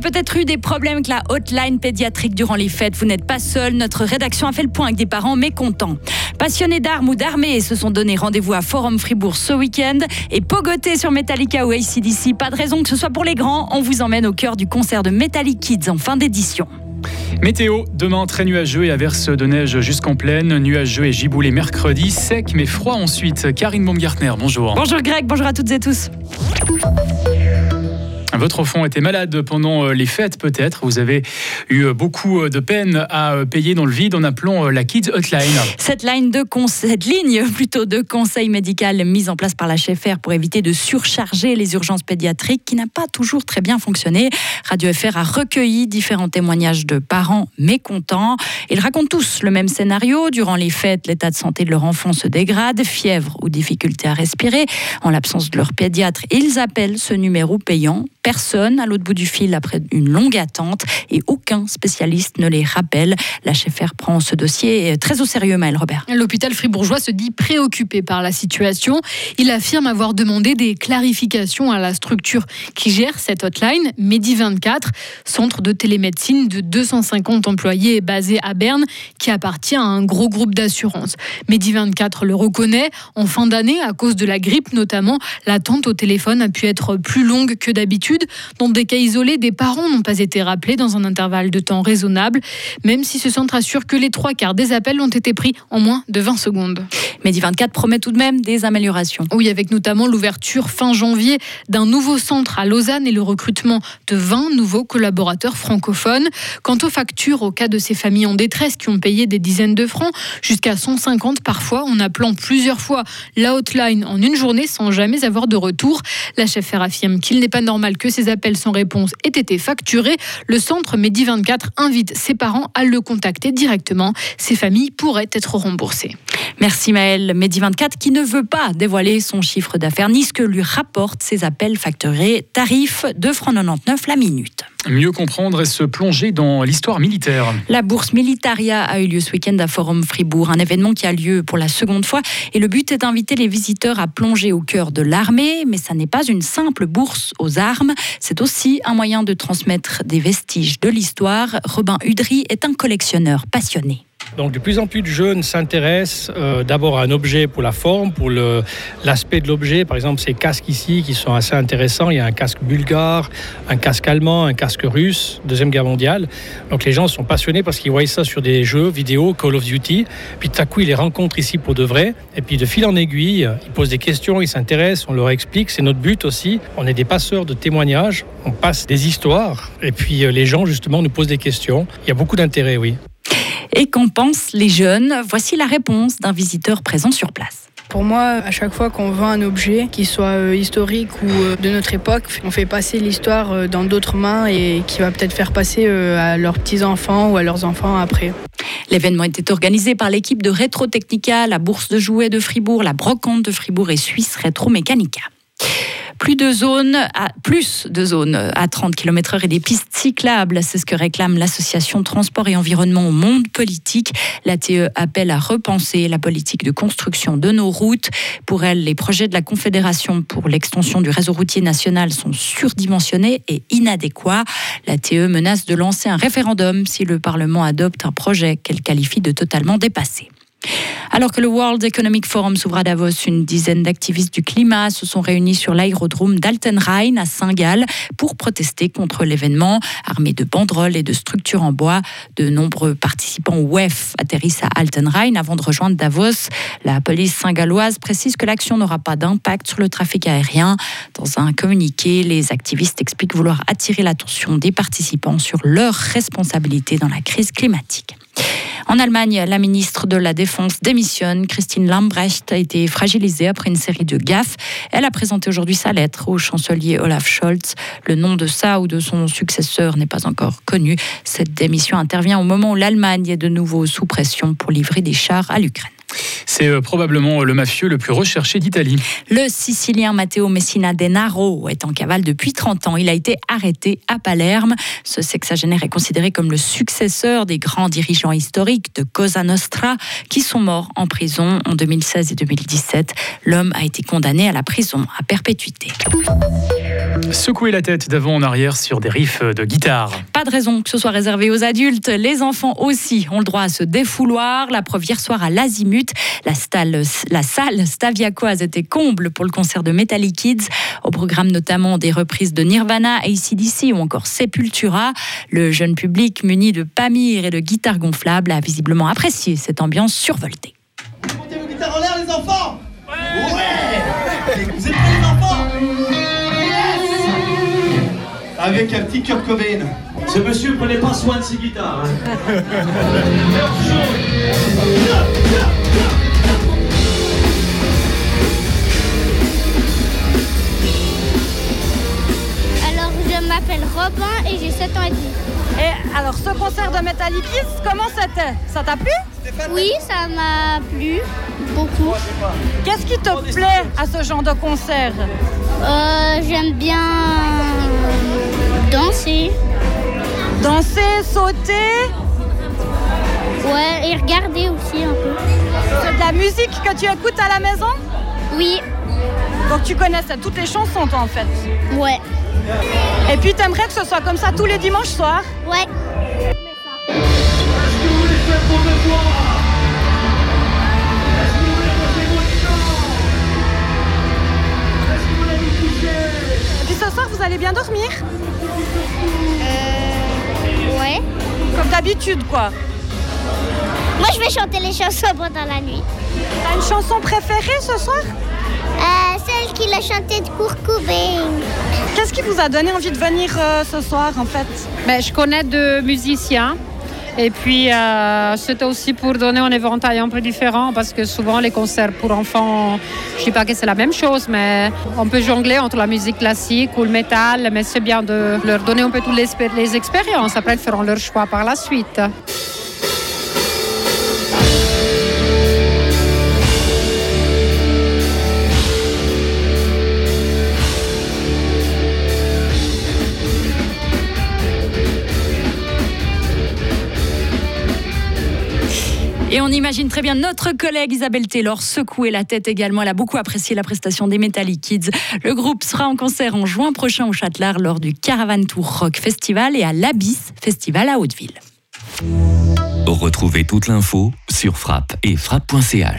peut-être eu des problèmes avec la hotline pédiatrique durant les fêtes. Vous n'êtes pas seul. Notre rédaction a fait le point avec des parents mécontents. Passionnés d'armes ou d'armée se sont donné rendez-vous à Forum Fribourg ce week-end et pogotés sur Metallica ou ACDC. Pas de raison que ce soit pour les grands. On vous emmène au cœur du concert de Metallic Kids en fin d'édition. Météo, demain très nuageux et averse de neige jusqu'en pleine, nuageux et giboulé mercredi, sec mais froid ensuite. Karine Baumgartner, bonjour. Bonjour Greg, bonjour à toutes et tous. Votre enfant était malade pendant euh, les fêtes peut-être. Vous avez eu euh, beaucoup euh, de peine à payer dans le vide en appelant la Kids Hotline. Cette, ligne plutôt de conseil médical mise en place par la FR pour éviter de surcharger les urgences pédiatriques qui n'a pas toujours très bien fonctionné. Radio FR a recueilli différents témoignages de parents mécontents. Ils racontent tous le même scénario. Durant les fêtes, l'état de santé de leur enfant se dégrade, fièvre ou difficulté à respirer. En l'absence de leur pédiatre, ils appellent ce numéro payant personne à l'autre bout du fil après une longue attente et aucun spécialiste ne les rappelle. La chef prend ce dossier très au sérieux, Maël Robert. L'hôpital fribourgeois se dit préoccupé par la situation. Il affirme avoir demandé des clarifications à la structure qui gère cette hotline, Medi24, centre de télémédecine de 250 employés basé à Berne, qui appartient à un gros groupe d'assurance. Medi24 le reconnaît. En fin d'année, à cause de la grippe notamment, l'attente au téléphone a pu être plus longue que d'habitude dans des cas isolés, des parents n'ont pas été rappelés dans un intervalle de temps raisonnable, même si ce centre assure que les trois quarts des appels ont été pris en moins de 20 secondes. Medi 24 promet tout de même des améliorations. Oui, avec notamment l'ouverture fin janvier d'un nouveau centre à Lausanne et le recrutement de 20 nouveaux collaborateurs francophones. Quant aux factures, au cas de ces familles en détresse qui ont payé des dizaines de francs, jusqu'à 150 parfois, en appelant plusieurs fois la hotline en une journée sans jamais avoir de retour, la chef affirme qu'il n'est pas normal que ces appels sans réponse aient été facturés. Le centre Medi 24 invite ses parents à le contacter directement. Ces familles pourraient être remboursées. Merci Maëlle. Medi24 qui ne veut pas dévoiler son chiffre d'affaires ni ce que lui rapportent ses appels facturés. Tarif de francs 99 la minute. Mieux comprendre et se plonger dans l'histoire militaire. La bourse Militaria a eu lieu ce week-end à Forum Fribourg, un événement qui a lieu pour la seconde fois. Et le but est d'inviter les visiteurs à plonger au cœur de l'armée. Mais ça n'est pas une simple bourse aux armes. C'est aussi un moyen de transmettre des vestiges de l'histoire. Robin Udry est un collectionneur passionné. Donc de plus en plus de jeunes s'intéressent euh, d'abord à un objet pour la forme, pour l'aspect de l'objet. Par exemple, ces casques ici qui sont assez intéressants. Il y a un casque bulgare, un casque allemand, un casque russe, Deuxième Guerre mondiale. Donc les gens sont passionnés parce qu'ils voient ça sur des jeux vidéo, Call of Duty. Puis tout à coup, ils les rencontrent ici pour de vrai. Et puis de fil en aiguille, ils posent des questions, ils s'intéressent, on leur explique. C'est notre but aussi. On est des passeurs de témoignages, on passe des histoires. Et puis euh, les gens, justement, nous posent des questions. Il y a beaucoup d'intérêt, oui. Et qu'en pensent les jeunes? Voici la réponse d'un visiteur présent sur place. Pour moi, à chaque fois qu'on vend un objet, qu'il soit euh, historique ou euh, de notre époque, on fait passer l'histoire euh, dans d'autres mains et qui va peut-être faire passer à leurs petits-enfants ou à leurs enfants après. L'événement était organisé par l'équipe de Retro Technica, la Bourse de jouets de Fribourg, la Brocante de Fribourg et Suisse Retro Mechanica plus de zones à, plus de zones à 30 km/h et des pistes cyclables. C'est ce que réclame l'association Transport et Environnement au monde politique. La TE appelle à repenser la politique de construction de nos routes. Pour elle, les projets de la Confédération pour l'extension du réseau routier national sont surdimensionnés et inadéquats. La TE menace de lancer un référendum si le Parlement adopte un projet qu'elle qualifie de totalement dépassé. Alors que le World Economic Forum s'ouvre à Davos, une dizaine d'activistes du climat se sont réunis sur l'aérodrome d'Altenrhein à Saint-Gall pour protester contre l'événement. Armés de banderoles et de structures en bois, de nombreux participants WEF atterrissent à Altenrhein avant de rejoindre Davos. La police saint-galloise précise que l'action n'aura pas d'impact sur le trafic aérien. Dans un communiqué, les activistes expliquent vouloir attirer l'attention des participants sur leurs responsabilités dans la crise climatique. En Allemagne, la ministre de la Défense démissionne. Christine Lambrecht a été fragilisée après une série de gaffes. Elle a présenté aujourd'hui sa lettre au chancelier Olaf Scholz. Le nom de sa ou de son successeur n'est pas encore connu. Cette démission intervient au moment où l'Allemagne est de nouveau sous pression pour livrer des chars à l'Ukraine. C'est euh, probablement le mafieux le plus recherché d'Italie. Le Sicilien Matteo Messina Denaro est en cavale depuis 30 ans. Il a été arrêté à Palerme. Ce sexagénaire est considéré comme le successeur des grands dirigeants historiques de Cosa Nostra qui sont morts en prison en 2016 et 2017. L'homme a été condamné à la prison à perpétuité. Secouer la tête d'avant en arrière sur des riffs de guitare. Pas de raison que ce soit réservé aux adultes. Les enfants aussi ont le droit à se défouloir. La preuve hier soir à l'Azimut. La, la salle Staviacoise était comble pour le concert de Metallic Kids. Au programme notamment des reprises de Nirvana, ACDC ou encore Sepultura. Le jeune public muni de Pamir et de guitares gonflables a visiblement apprécié cette ambiance survoltée. Montez vos guitares en l'air les enfants Ouais, ouais avec un petit Kurt Cobain. Ce monsieur prenait pas soin de ses guitares. Hein. alors, je m'appelle Robin et j'ai 7 ans et demi. Et alors, ce concert de Metallic comment c'était? Ça t'a plu? Oui, ça m'a plu beaucoup. Qu'est-ce qui te plaît à ce genre de concert? Euh, J'aime bien danser. Danser, sauter Ouais, et regarder aussi un peu. C'est de la musique que tu écoutes à la maison? Oui. Donc tu connais toutes les chansons toi en fait Ouais. Et puis t'aimerais que ce soit comme ça tous les dimanches soirs? Ouais. Allez bien dormir Euh. Ouais. Comme d'habitude, quoi. Moi, je vais chanter les chansons pendant la nuit. T'as une chanson préférée ce soir? Euh, Celle qu'il a chantée de Courcoubé. Qu'est-ce qui vous a donné envie de venir euh, ce soir, en fait? Ben, Je connais deux musiciens et puis, euh, c'était aussi pour donner un éventail un peu différent parce que souvent, les concerts pour enfants, je ne dis pas que c'est la même chose, mais on peut jongler entre la musique classique ou le métal, mais c'est bien de leur donner un peu toutes les, les expériences. Après, ils feront leur choix par la suite. Et on imagine très bien notre collègue Isabelle Taylor secouer la tête également. Elle a beaucoup apprécié la prestation des Metallic Kids. Le groupe sera en concert en juin prochain au Châtelard lors du Caravan Tour Rock Festival et à l'Abyss Festival à Hauteville. Retrouvez toute l'info sur frappe et frappe.ch.